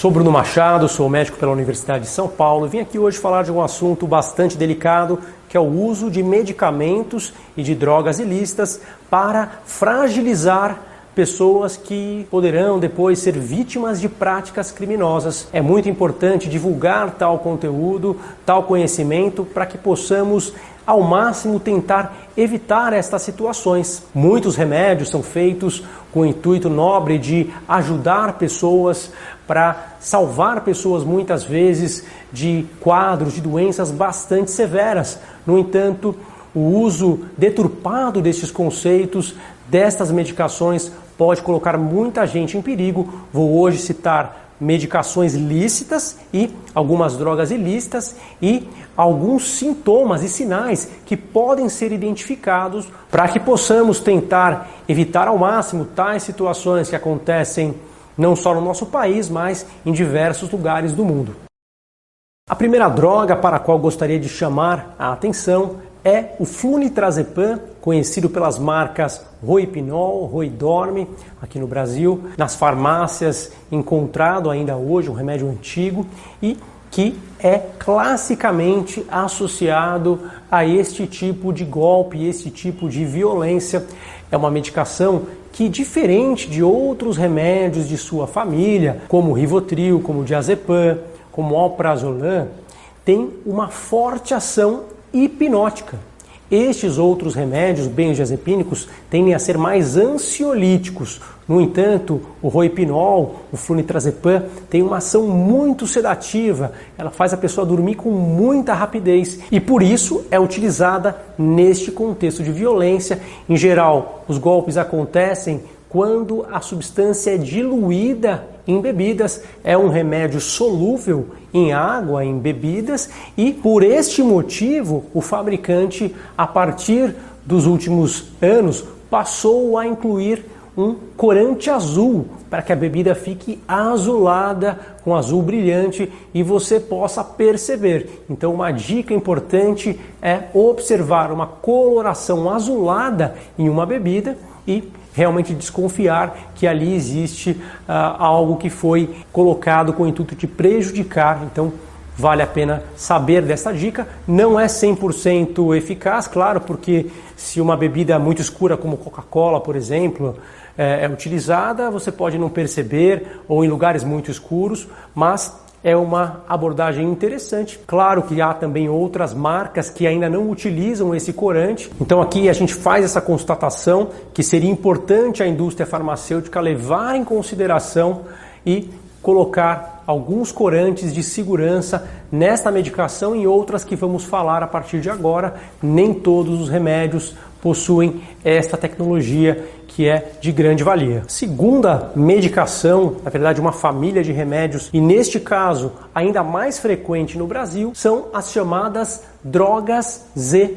Sou Bruno Machado, sou médico pela Universidade de São Paulo. Vim aqui hoje falar de um assunto bastante delicado, que é o uso de medicamentos e de drogas ilícitas para fragilizar pessoas que poderão depois ser vítimas de práticas criminosas. É muito importante divulgar tal conteúdo, tal conhecimento, para que possamos ao máximo tentar evitar estas situações. Muitos remédios são feitos com o intuito nobre de ajudar pessoas, para salvar pessoas muitas vezes de quadros de doenças bastante severas. No entanto, o uso deturpado destes conceitos, destas medicações, pode colocar muita gente em perigo. Vou hoje citar medicações lícitas e algumas drogas ilícitas e alguns sintomas e sinais que podem ser identificados para que possamos tentar evitar ao máximo tais situações que acontecem não só no nosso país, mas em diversos lugares do mundo. A primeira droga para a qual gostaria de chamar a atenção é o flunitrazepam, conhecido pelas marcas Roipinol, Roidorme, aqui no Brasil, nas farmácias encontrado ainda hoje, um remédio antigo e que é classicamente associado a este tipo de golpe, este tipo de violência. É uma medicação que, diferente de outros remédios de sua família, como Rivotril, como Diazepam, como Alprazolam, tem uma forte ação hipnótica. Estes outros remédios benzodiazepínicos tendem a ser mais ansiolíticos. No entanto, o roipinol, o flunitrazepam, tem uma ação muito sedativa. Ela faz a pessoa dormir com muita rapidez e por isso é utilizada neste contexto de violência. Em geral, os golpes acontecem quando a substância é diluída em bebidas, é um remédio solúvel em água, em bebidas, e por este motivo o fabricante, a partir dos últimos anos, passou a incluir um corante azul para que a bebida fique azulada com azul brilhante e você possa perceber. Então, uma dica importante é observar uma coloração azulada em uma bebida e realmente desconfiar que ali existe uh, algo que foi colocado com o intuito de prejudicar. Então, vale a pena saber dessa dica. Não é 100% eficaz, claro, porque se uma bebida muito escura, como Coca-Cola, por exemplo, é, é utilizada, você pode não perceber ou em lugares muito escuros, mas é uma abordagem interessante. Claro que há também outras marcas que ainda não utilizam esse corante. Então aqui a gente faz essa constatação que seria importante a indústria farmacêutica levar em consideração e colocar alguns corantes de segurança nesta medicação e outras que vamos falar a partir de agora. Nem todos os remédios possuem esta tecnologia que é de grande valia. Segunda medicação, na verdade, uma família de remédios, e neste caso ainda mais frequente no Brasil, são as chamadas drogas Z,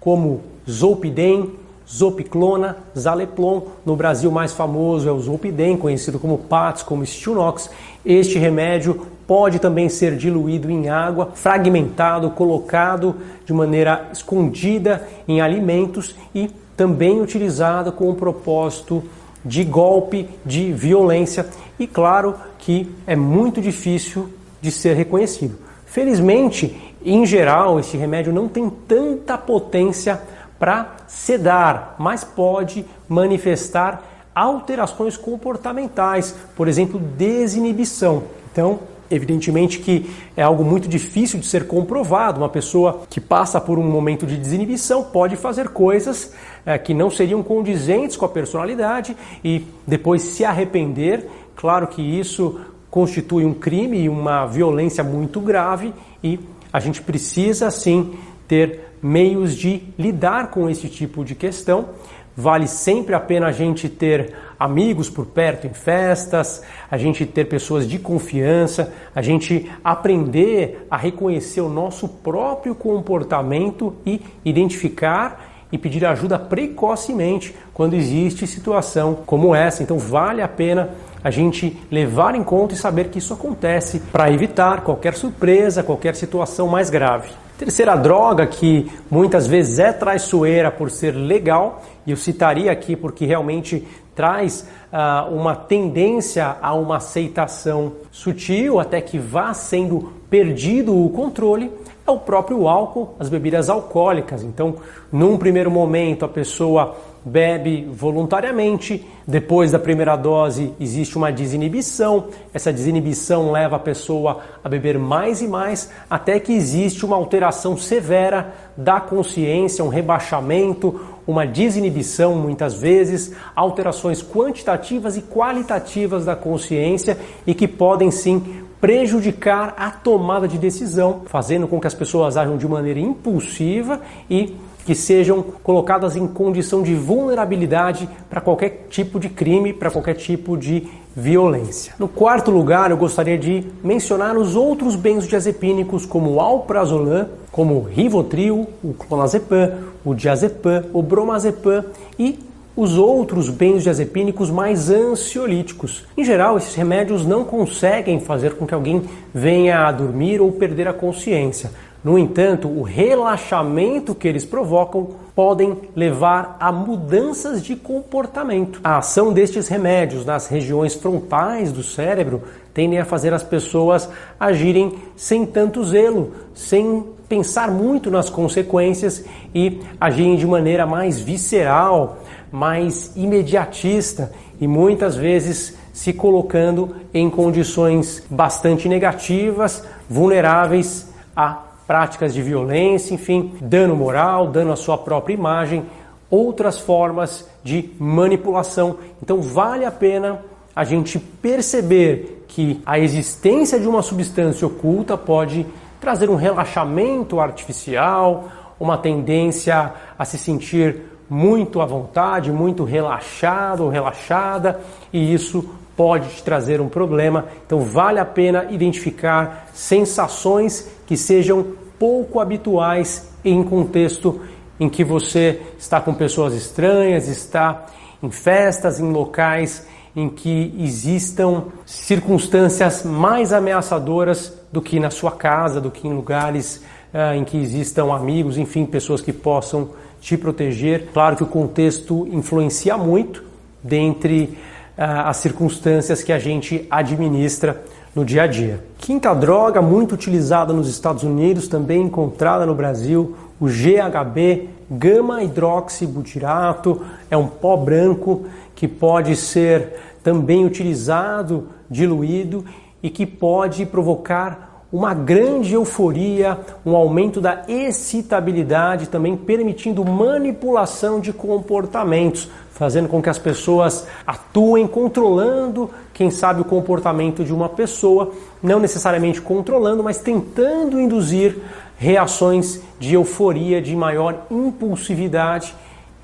como Zolpidem, Zopiclona, Zaleplon. No Brasil, mais famoso é o Zolpidem, conhecido como PATS, como Stilnox. Este remédio pode também ser diluído em água, fragmentado, colocado de maneira escondida em alimentos e também utilizada com o propósito de golpe, de violência e claro que é muito difícil de ser reconhecido. Felizmente, em geral, esse remédio não tem tanta potência para sedar, mas pode manifestar alterações comportamentais, por exemplo, desinibição. Então, Evidentemente que é algo muito difícil de ser comprovado. Uma pessoa que passa por um momento de desinibição pode fazer coisas é, que não seriam condizentes com a personalidade e depois se arrepender. Claro que isso constitui um crime e uma violência muito grave e a gente precisa sim ter meios de lidar com esse tipo de questão. Vale sempre a pena a gente ter amigos por perto em festas, a gente ter pessoas de confiança, a gente aprender a reconhecer o nosso próprio comportamento e identificar e pedir ajuda precocemente quando existe situação como essa. Então vale a pena a gente levar em conta e saber que isso acontece para evitar qualquer surpresa, qualquer situação mais grave. Terceira droga que muitas vezes é traiçoeira por ser legal, e eu citaria aqui porque realmente traz uh, uma tendência a uma aceitação sutil até que vá sendo perdido o controle é o próprio álcool, as bebidas alcoólicas. Então, num primeiro momento, a pessoa bebe voluntariamente, depois da primeira dose existe uma desinibição, essa desinibição leva a pessoa a beber mais e mais, até que existe uma alteração severa da consciência, um rebaixamento, uma desinibição muitas vezes, alterações quantitativas e qualitativas da consciência e que podem sim prejudicar a tomada de decisão, fazendo com que as pessoas ajam de maneira impulsiva e que sejam colocadas em condição de vulnerabilidade para qualquer tipo de crime, para qualquer tipo de violência. No quarto lugar, eu gostaria de mencionar os outros benzodiazepínicos como o alprazolam, como o Rivotril, o clonazepam, o diazepam, o bromazepam e os outros benzodiazepínicos mais ansiolíticos. Em geral, esses remédios não conseguem fazer com que alguém venha a dormir ou perder a consciência. No entanto, o relaxamento que eles provocam podem levar a mudanças de comportamento. A ação destes remédios nas regiões frontais do cérebro tendem a fazer as pessoas agirem sem tanto zelo, sem pensar muito nas consequências e agirem de maneira mais visceral, mais imediatista e muitas vezes se colocando em condições bastante negativas, vulneráveis a práticas de violência, enfim, dano moral, dano à sua própria imagem, outras formas de manipulação. Então vale a pena a gente perceber que a existência de uma substância oculta pode trazer um relaxamento artificial, uma tendência a se sentir muito à vontade, muito relaxado ou relaxada, e isso pode te trazer um problema. Então vale a pena identificar sensações que sejam pouco habituais em contexto em que você está com pessoas estranhas, está em festas, em locais em que existam circunstâncias mais ameaçadoras do que na sua casa, do que em lugares uh, em que existam amigos, enfim, pessoas que possam te proteger. Claro que o contexto influencia muito dentre uh, as circunstâncias que a gente administra no dia a dia. Quinta droga muito utilizada nos Estados Unidos, também encontrada no Brasil, o GHB, gama hidroxibutirato, é um pó branco que pode ser também utilizado diluído e que pode provocar uma grande euforia, um aumento da excitabilidade, também permitindo manipulação de comportamentos, fazendo com que as pessoas atuem controlando, quem sabe, o comportamento de uma pessoa, não necessariamente controlando, mas tentando induzir reações de euforia, de maior impulsividade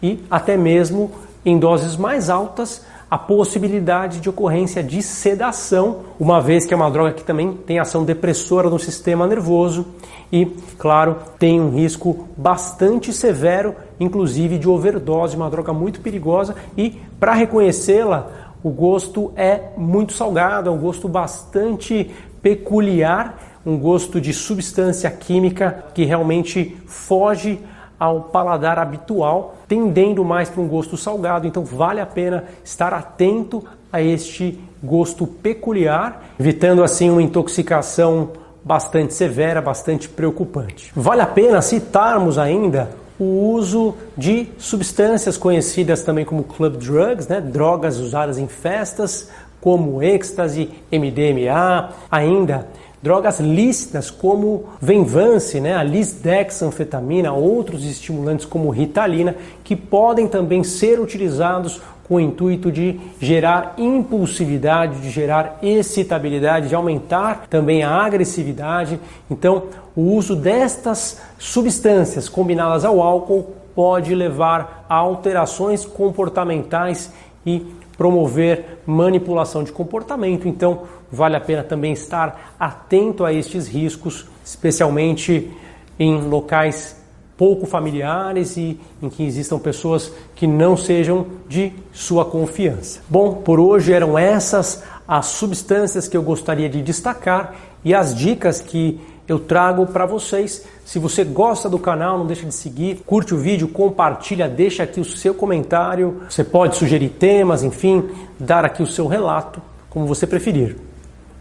e até mesmo em doses mais altas a possibilidade de ocorrência de sedação, uma vez que é uma droga que também tem ação depressora no sistema nervoso e, claro, tem um risco bastante severo, inclusive de overdose, uma droga muito perigosa. E para reconhecê-la, o gosto é muito salgado, é um gosto bastante peculiar, um gosto de substância química que realmente foge ao paladar habitual, tendendo mais para um gosto salgado. Então vale a pena estar atento a este gosto peculiar, evitando assim uma intoxicação bastante severa, bastante preocupante. Vale a pena citarmos ainda o uso de substâncias conhecidas também como club drugs, né? drogas usadas em festas, como êxtase, MDMA, ainda Drogas lícitas como Venvance, né, a lisdexanfetamina, outros estimulantes como Ritalina, que podem também ser utilizados com o intuito de gerar impulsividade, de gerar excitabilidade, de aumentar também a agressividade. Então, o uso destas substâncias combinadas ao álcool pode levar a alterações comportamentais e promover manipulação de comportamento. Então, vale a pena também estar atento a estes riscos, especialmente em locais pouco familiares e em que existam pessoas que não sejam de sua confiança. Bom, por hoje eram essas as substâncias que eu gostaria de destacar e as dicas que eu trago para vocês. Se você gosta do canal, não deixa de seguir, curte o vídeo, compartilha, deixa aqui o seu comentário. Você pode sugerir temas, enfim, dar aqui o seu relato, como você preferir.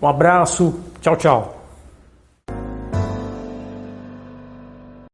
Um abraço, tchau, tchau.